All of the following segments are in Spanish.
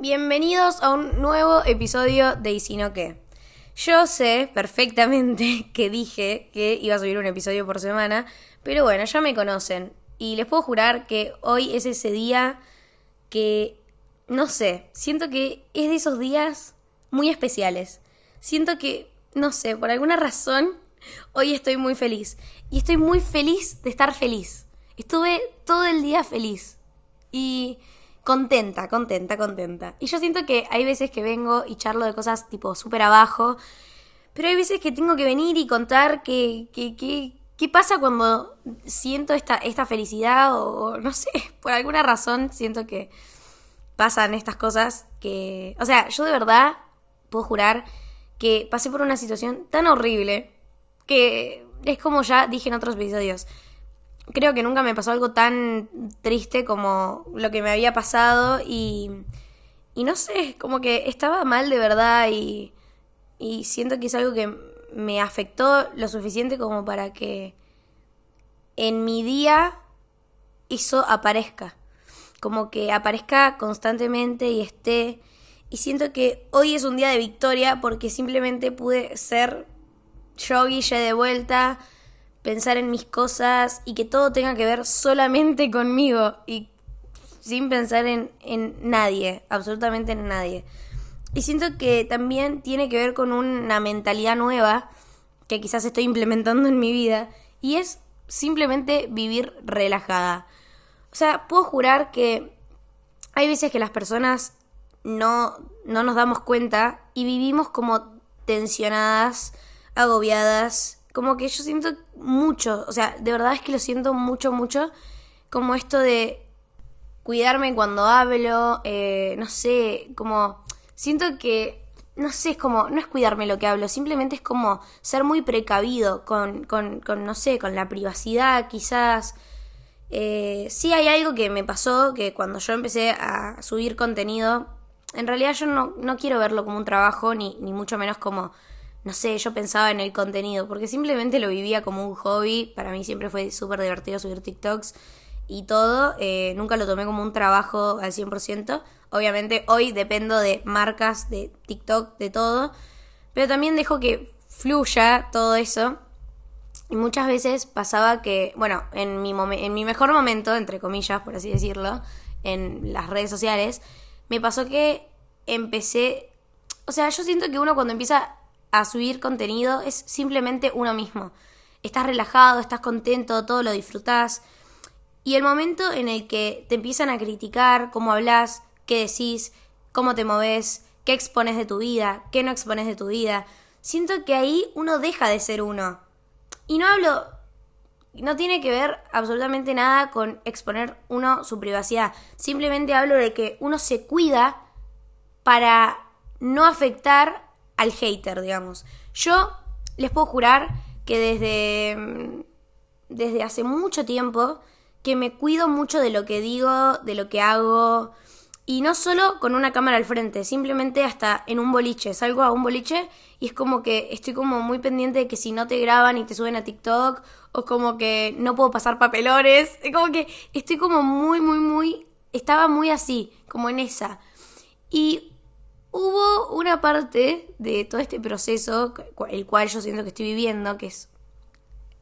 Bienvenidos a un nuevo episodio de Y qué. Yo sé perfectamente que dije que iba a subir un episodio por semana, pero bueno, ya me conocen y les puedo jurar que hoy es ese día que, no sé, siento que es de esos días muy especiales. Siento que, no sé, por alguna razón, hoy estoy muy feliz. Y estoy muy feliz de estar feliz. Estuve todo el día feliz. Y contenta, contenta, contenta. Y yo siento que hay veces que vengo y charlo de cosas tipo súper abajo. Pero hay veces que tengo que venir y contar que, que, que, qué pasa cuando siento esta, esta felicidad o no sé, por alguna razón siento que pasan estas cosas que... O sea, yo de verdad puedo jurar que pasé por una situación tan horrible que es como ya dije en otros episodios. Creo que nunca me pasó algo tan triste como lo que me había pasado y, no sé, como que estaba mal de verdad y, y siento que es algo que me afectó lo suficiente como para que en mi día eso aparezca. Como que aparezca constantemente y esté y siento que hoy es un día de victoria porque simplemente pude ser yo, Guille, de vuelta, pensar en mis cosas y que todo tenga que ver solamente conmigo y sin pensar en, en nadie, absolutamente en nadie. Y siento que también tiene que ver con una mentalidad nueva que quizás estoy implementando en mi vida y es simplemente vivir relajada. O sea, puedo jurar que hay veces que las personas no, no nos damos cuenta y vivimos como tensionadas, agobiadas, como que yo siento mucho, o sea, de verdad es que lo siento mucho, mucho, como esto de cuidarme cuando hablo, eh, no sé, como siento que, no sé, es como, no es cuidarme lo que hablo, simplemente es como ser muy precavido con, con, con no sé, con la privacidad quizás. Eh, sí hay algo que me pasó, que cuando yo empecé a subir contenido, en realidad yo no, no quiero verlo como un trabajo, ni, ni mucho menos como, no sé, yo pensaba en el contenido, porque simplemente lo vivía como un hobby. Para mí siempre fue súper divertido subir TikToks y todo. Eh, nunca lo tomé como un trabajo al 100%. Obviamente hoy dependo de marcas, de TikTok, de todo. Pero también dejo que fluya todo eso. Y muchas veces pasaba que, bueno, en mi, en mi mejor momento, entre comillas, por así decirlo, en las redes sociales, me pasó que empecé, o sea, yo siento que uno cuando empieza a subir contenido es simplemente uno mismo. Estás relajado, estás contento, todo lo disfrutás. Y el momento en el que te empiezan a criticar cómo hablas, qué decís, cómo te moves, qué expones de tu vida, qué no expones de tu vida, siento que ahí uno deja de ser uno. Y no hablo, no tiene que ver absolutamente nada con exponer uno su privacidad. Simplemente hablo de que uno se cuida para no afectar al hater, digamos. Yo les puedo jurar que desde, mm, desde hace mucho tiempo que me cuido mucho de lo que digo, de lo que hago. Y no solo con una cámara al frente, simplemente hasta en un boliche. Salgo a un boliche y es como que estoy como muy pendiente de que si no te graban y te suben a TikTok, o como que no puedo pasar papelones. Es como que estoy como muy, muy, muy. Estaba muy así, como en esa. Y hubo una parte de todo este proceso, el cual yo siento que estoy viviendo, que es.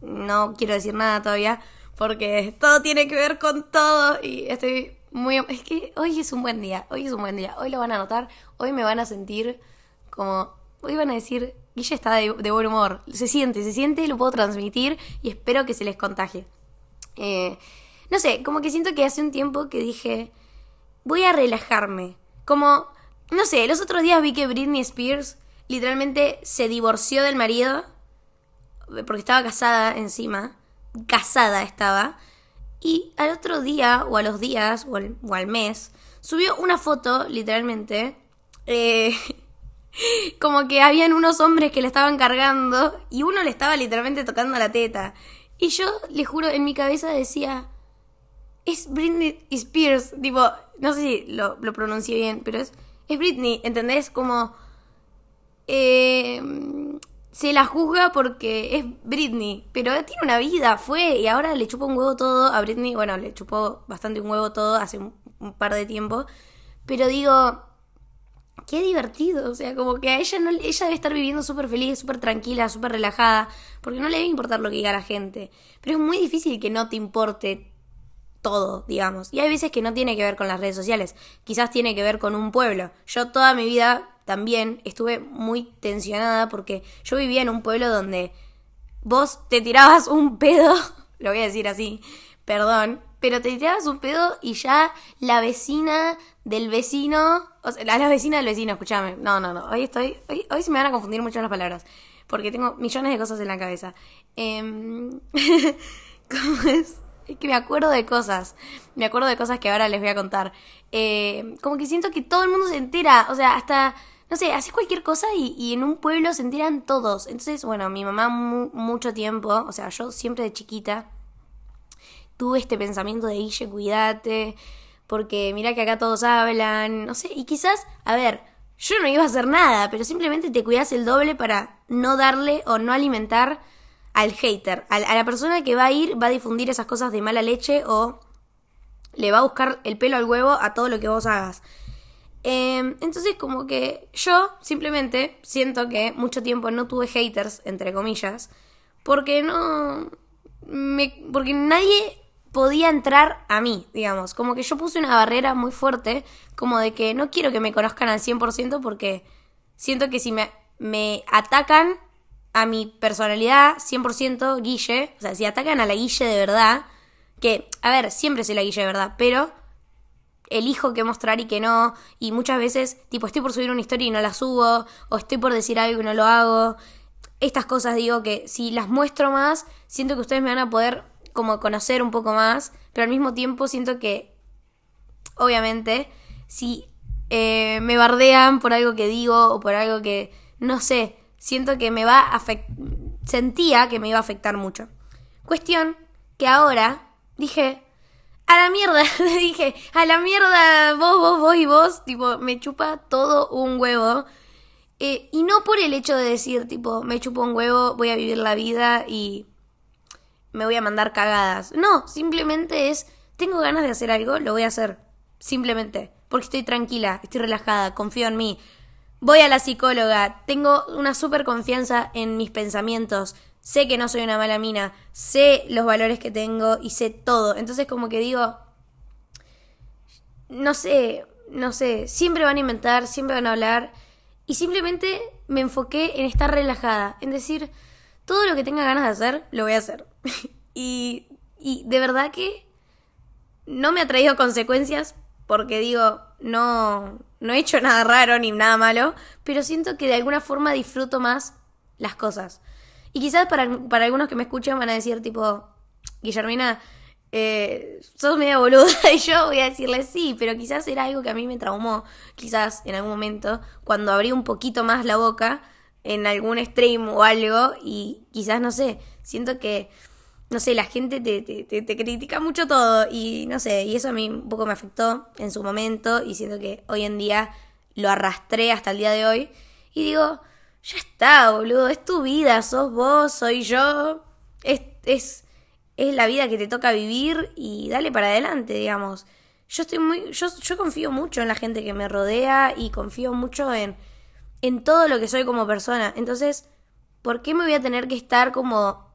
No quiero decir nada todavía, porque todo tiene que ver con todo y estoy muy... Es que hoy es un buen día, hoy es un buen día, hoy lo van a notar, hoy me van a sentir como... Hoy van a decir, Guille está de, buen humor, se siente, se siente, lo puedo transmitir y espero que se les contagie. Eh, no sé, como que siento que hace un tiempo que dije, voy a relajarme, como, no sé, los otros días vi que Britney Spears literalmente se divorció del marido porque estaba casada encima casada estaba. Y al otro día, o a los días, o al, mes, subió una foto, literalmente, eh, como que habían unos hombres que le estaban cargando y uno le estaba literalmente tocando la teta. Y yo, le juro, en mi cabeza decía, es Britney Spears, tipo, no sé si lo, lo pronuncié bien, pero es, es Britney, ¿entendés? Como... Eh, se la juzga porque es Britney, pero tiene una vida, fue y ahora le chupó un huevo todo a Britney, bueno, le chupó bastante un huevo todo hace un, par de tiempo, pero digo, qué divertido, o sea, como que a ella no, ella debe estar viviendo súper feliz, súper tranquila, súper relajada, porque no le debe importar lo que diga la gente, pero es muy difícil que no te importe todo, digamos, y hay veces que no tiene que ver con las redes sociales, quizás tiene que ver con un pueblo. Yo toda mi vida también estuve muy tensionada porque yo vivía en un pueblo donde vos te tirabas un pedo, lo voy a decir así, perdón, pero te tirabas un pedo y ya la vecina del vecino, o sea, la, vecina del vecino, escúchame, no, no, no, hoy estoy, hoy, hoy se me van a confundir mucho las palabras, porque tengo millones de cosas en la cabeza. Eh, ¿Cómo es? Es que me acuerdo de cosas, me acuerdo de cosas que ahora les voy a contar. Eh, como que siento que todo el mundo se entera, o sea, hasta, no sé, haces cualquier cosa y, en un pueblo se enteran todos. Entonces, bueno, mi mamá mucho tiempo, o sea, yo siempre de chiquita, tuve este pensamiento de Guille, cuídate, porque mira que acá todos hablan, no sé, y quizás, a ver, yo no iba a hacer nada, pero simplemente te cuidas el doble para no darle o no alimentar al hater, a, la persona que va a ir, va a difundir esas cosas de mala leche o le va a buscar el pelo al huevo a todo lo que vos hagas. Em, entonces como que yo simplemente siento que mucho tiempo no tuve haters, entre comillas, porque no... Me, porque nadie podía entrar a mí, digamos. Como que yo puse una barrera muy fuerte, como de que no quiero que me conozcan al 100% porque siento que si me, me atacan a mi personalidad 100% Guille, o sea, si atacan a la Guille de verdad, que, a ver, siempre soy la Guille de verdad, pero elijo qué mostrar y qué no, y muchas veces, tipo, estoy por subir una historia y no la subo, o estoy por decir algo y no lo hago. Estas cosas digo que si las muestro más, siento que ustedes me van a poder como conocer un poco más, pero al mismo tiempo siento que, obviamente, si eh, me bardean por algo que digo o por algo que, no sé, siento que me va a sentía que me iba a afectar mucho. Cuestión que ahora dije, a la mierda, dije, a la mierda, vos, vos, vos y vos, tipo, me chupa todo un huevo. Eh, y no por el hecho de decir, tipo, me chupa un huevo, voy a vivir la vida y me voy a mandar cagadas. No, simplemente es, tengo ganas de hacer algo, lo voy a hacer. Simplemente. Porque estoy tranquila, estoy relajada, confío en mí. Voy a la psicóloga, tengo una súper confianza en mis pensamientos. Sé que no soy una mala mina, sé los valores que tengo y sé todo. Entonces como que digo, no sé, no sé, siempre van a inventar, siempre van a hablar. Y simplemente me enfoqué en estar relajada, en decir, todo lo que tenga ganas de hacer, lo voy a hacer. y, y de verdad que no me ha traído consecuencias porque digo, no, no he hecho nada raro ni nada malo, pero siento que de alguna forma disfruto más las cosas. Y quizás para, para algunos que me escuchan van a decir tipo, Guillermina, eh, sos media boluda y yo voy a decirle sí, pero quizás era algo que a mí me traumó, quizás en algún momento, cuando abrí un poquito más la boca, en algún stream o algo y quizás, no sé, siento que, no sé, la gente te, te, te, critica mucho todo y no sé, y eso a mí un poco me afectó en su momento y siento que hoy en día lo arrastré hasta el día de hoy y digo, ya está, boludo, es tu vida, sos vos, soy yo, es, es, es la vida que te toca vivir y dale para adelante, digamos. Yo estoy muy, yo, yo confío mucho en la gente que me rodea y confío mucho en en todo lo que soy como persona. Entonces, ¿por qué me voy a tener que estar como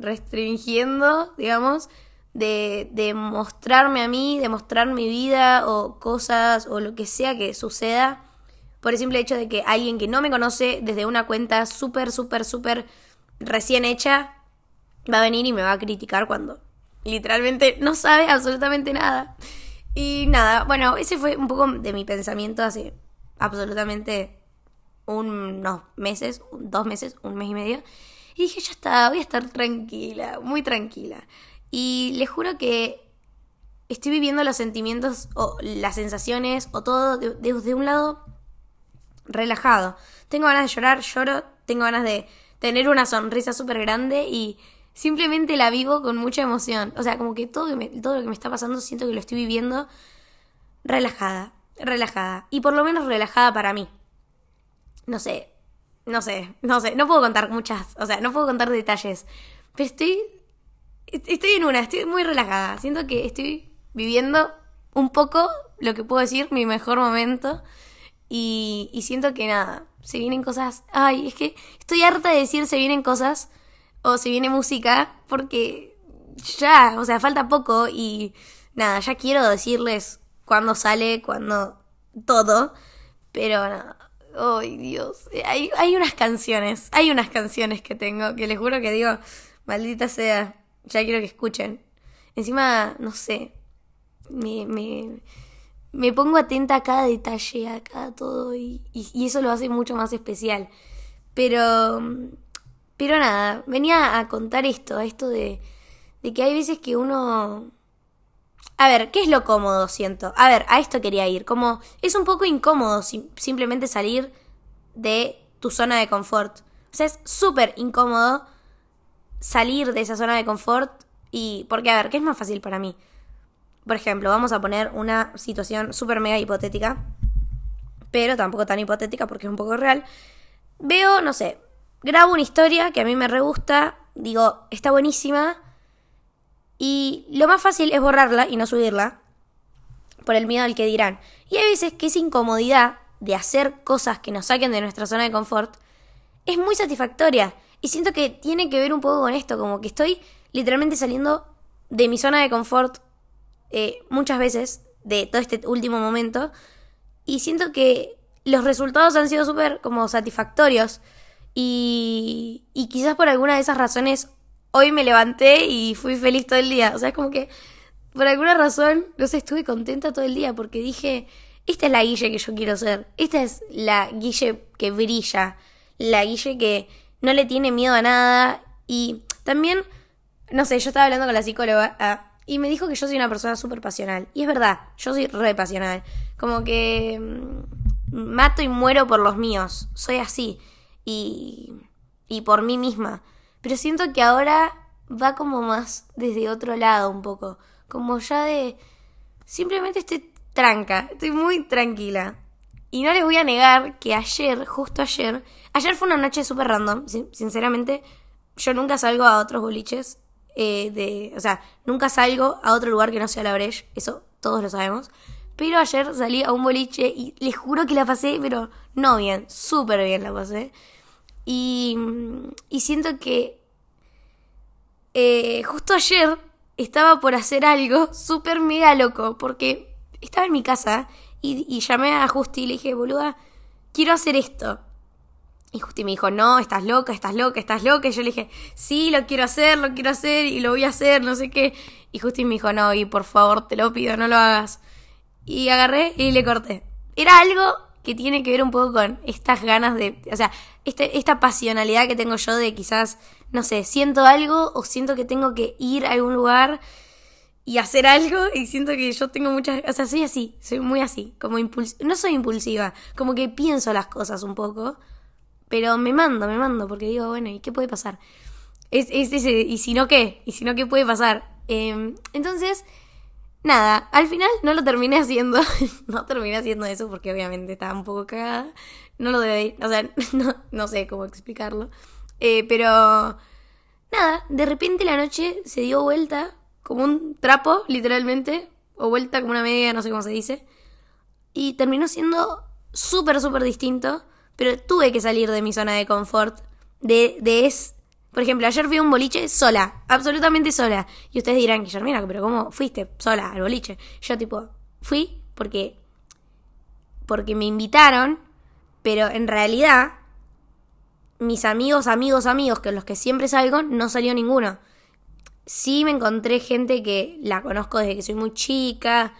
restringiendo, digamos, de, de mostrarme a mí, de mostrar mi vida o cosas o lo que sea que suceda? Por el simple hecho de que alguien que no me conoce desde una cuenta súper, súper, súper recién hecha va a venir y me va a criticar cuando literalmente no sabe absolutamente nada. Y nada, bueno, ese fue un poco de mi pensamiento hace absolutamente unos meses, dos meses, un mes y medio. Y dije, ya está, voy a estar tranquila, muy tranquila. Y les juro que estoy viviendo los sentimientos o las sensaciones o todo desde un lado relajado. Tengo ganas de llorar, lloro, tengo ganas de tener una sonrisa súper grande y simplemente la vivo con mucha emoción. O sea, como que todo, todo lo que me está pasando siento que lo estoy viviendo relajada relajada. Y por lo menos relajada para mí. No sé, no sé, no sé, no puedo contar muchas, o sea, no puedo contar detalles. Pero estoy, estoy en una, estoy muy relajada. Siento que estoy viviendo un poco, lo que puedo decir, mi mejor momento. Y, siento que nada, se vienen cosas. Ay, es que estoy harta de decir se vienen cosas o se viene música porque ya, o sea, falta poco y nada, ya quiero decirles cuándo sale, cuándo todo, pero nada. Ay, Dios. Hay, hay unas canciones, hay unas canciones que tengo que les juro que digo, maldita sea, ya quiero que escuchen. Encima, no sé, me, me, me pongo atenta a cada detalle, a cada todo, y, y, eso lo hace mucho más especial. Pero, pero nada, venía a contar esto, esto de, de que hay veces que uno... A ver, ¿qué es lo cómodo, siento? A ver, a esto quería ir. Como es un poco incómodo simplemente salir de tu zona de confort. O sea, es súper incómodo salir de esa zona de confort y... Porque, a ver, ¿qué es más fácil para mí? Por ejemplo, vamos a poner una situación súper mega hipotética, pero tampoco tan hipotética porque es un poco real. Veo, no sé, grabo una historia que a mí me re gusta, digo, está buenísima, y lo más fácil es borrarla y no subirla, por el miedo al que dirán. Y hay veces que esa incomodidad de hacer cosas que nos saquen de nuestra zona de confort es muy satisfactoria. Y siento que tiene que ver un poco con esto, como que estoy literalmente saliendo de mi zona de confort eh, muchas veces de todo este último momento y siento que los resultados han sido súper como satisfactorios y, y quizás por alguna de esas razones hoy me levanté y fui feliz todo el día. O sea, es como que por alguna razón, no sé, estuve contenta todo el día porque dije, esta es la Guille que yo quiero ser. Esta es la Guille que brilla. La Guille que no le tiene miedo a nada. Y también, no sé, yo estaba hablando con la psicóloga ah, y me dijo que yo soy una persona súper pasional. Y es verdad, yo soy re pasional. Como que mm, mato y muero por los míos. Soy así. Y, y por mí misma. Pero siento que ahora va como más desde otro lado un poco. Como ya de... Simplemente estoy tranca. Estoy muy tranquila. Y no les voy a negar que ayer, justo ayer... Ayer fue una noche súper random. Sinceramente, yo nunca salgo a otros boliches eh, de, o sea, nunca salgo a otro lugar que no sea la Breche, eso todos lo sabemos. Pero ayer salí a un boliche y les juro que la pasé, pero no bien, súper bien la pasé. Y, y siento que eh, justo ayer estaba por hacer algo súper mega loco, porque estaba en mi casa y, llamé a Justi y le dije, boluda, quiero hacer esto. Y Justi me dijo, no, estás loca, estás loca, estás loca. Y yo le dije, sí, lo quiero hacer, lo quiero hacer y lo voy a hacer, no sé qué. Y Justi me dijo, no, y por favor, te lo pido, no lo hagas. Y agarré y le corté. Era algo que tiene que ver un poco con estas ganas de, o sea, este, esta pasionalidad que tengo yo de quizás, no sé, siento algo o siento que tengo que ir a algún lugar y hacer algo y siento que yo tengo muchas, o sea, soy así, soy muy así, como impulsiva, no soy impulsiva, como que pienso las cosas un poco pero me mando, me mando, porque digo, bueno, ¿y qué puede pasar? Es, es ese, ¿y si no qué? ¿Y si no qué puede pasar? Em, entonces, nada, al final no lo terminé haciendo. no terminé haciendo eso porque obviamente estaba un poco cagada. No lo debe, o sea, no, no sé cómo explicarlo. Eh, pero, nada, de repente la noche se dio vuelta como un trapo, literalmente, o vuelta como una media, no sé cómo se dice. Y terminó siendo súper, súper distinto pero tuve que salir de mi zona de confort. De, de es. Por ejemplo, ayer fui a un boliche sola, absolutamente sola. Y ustedes dirán, Guillermina, pero ¿cómo fuiste sola al boliche? Yo, tipo, fui porque. porque me invitaron, pero en realidad. Mis amigos, amigos, amigos, que los que siempre salgo, no salió ninguno. Sí me encontré gente que la conozco desde que soy muy chica,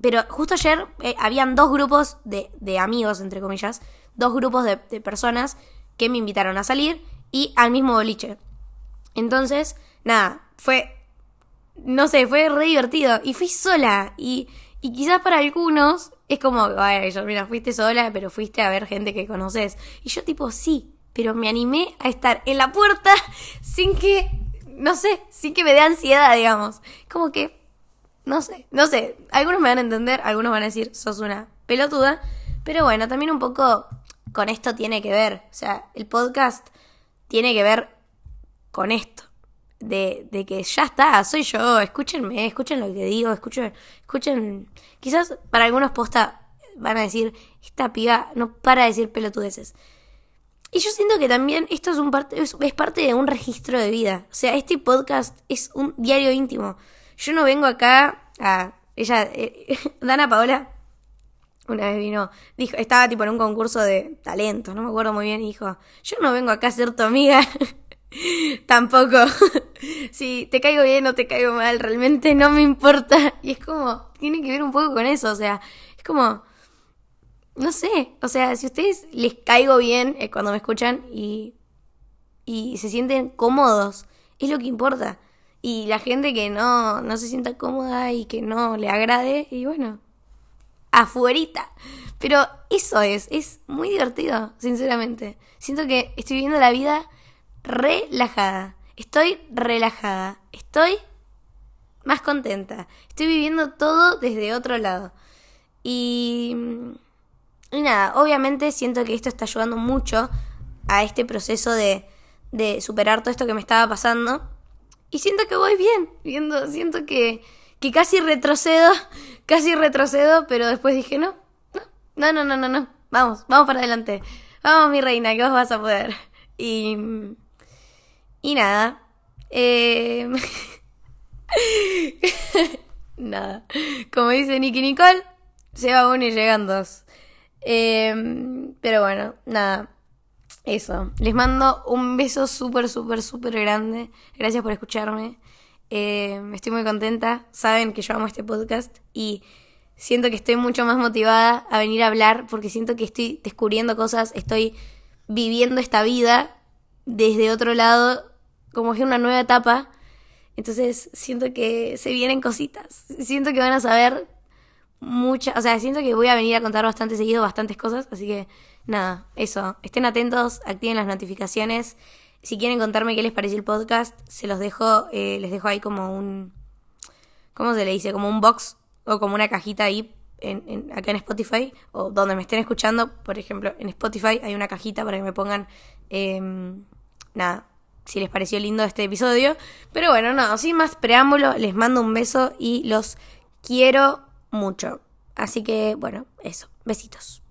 pero justo ayer eh, habían dos grupos de, de, amigos, entre comillas, dos grupos de, de, personas que me invitaron a salir y al mismo boliche. Entonces, nada, fue, no sé, fue re divertido. Y fui sola. Y, y quizás para algunos es como, vaya, yo, mira, fuiste sola, pero fuiste a ver gente que conoces. Y yo tipo, sí, pero me animé a estar en la puerta sin que, no sé, sin que me dé ansiedad, digamos. Como que no sé, no sé. Algunos me van a entender, algunos van a decir, sos una pelotuda. Pero bueno, también un poco con esto tiene que ver. O sea, el podcast tiene que ver con esto. De, de que ya está, soy yo, escúchenme, escuchen lo que digo, escuchen, escuchen. Quizás para algunos posta van a decir, esta piba no para de decir pelotudeces. Y yo siento que también esto es, un parte, es, parte de un registro de vida. O sea, este podcast es un diario íntimo. Yo no vengo acá a... Ella, eh, Dana Paola, una vez vino, dijo, estaba tipo en un concurso de talentos, no me acuerdo muy bien, y dijo, yo no vengo acá a ser tu amiga. Tampoco. si te caigo bien o te caigo mal, realmente no me importa. Y es como, tiene que ver un poco con eso, o sea, es como, no sé, o sea, si a ustedes les caigo bien eh, cuando me escuchan y, y se sienten cómodos, es lo que importa. Y la gente que no, no se sienta cómoda y que no le agrade, y bueno, afuerita. Pero eso es, es muy divertido, sinceramente. Siento que estoy viviendo la vida relajada. Estoy relajada. Estoy más contenta. Estoy viviendo todo desde otro lado. Y, y nada, obviamente siento que esto está ayudando mucho a este proceso de, de superar todo esto que me estaba pasando. Y siento que voy bien. Viendo, siento que, que casi retrocedo, casi retrocedo, pero después dije, no, no, no, no, no, no, vamos, vamos para adelante. Vamos, mi reina, que vos vas a poder. Y, y nada. Eh... nada. Como dice Nicky Nicole, se va uno y llegan dos. Eh... Pero bueno, nada. Eso. Les mando un beso súper, súper, súper grande. Gracias por escucharme. Eh, estoy muy contenta. Saben que yo amo este podcast y siento que estoy mucho más motivada a venir a hablar porque siento que estoy descubriendo cosas, estoy viviendo esta vida desde otro lado como es una nueva etapa. Entonces siento que se vienen cositas. Siento que van a saber muchas, o sea, siento que voy a venir a contar bastante seguido bastantes cosas, así que nada, eso, estén atentos, activen las notificaciones. Si quieren contarme qué les pareció el podcast, se los dejo, eh, les dejo ahí como un, ¿cómo se le dice? Como un box o como una cajita ahí en, acá en Spotify o donde me estén escuchando. Por ejemplo, en Spotify hay una cajita para que me pongan, em, nada, si les pareció lindo este episodio. Pero bueno, no, sin más preámbulo, les mando un beso y los quiero mucho. Así que, bueno, eso, besitos.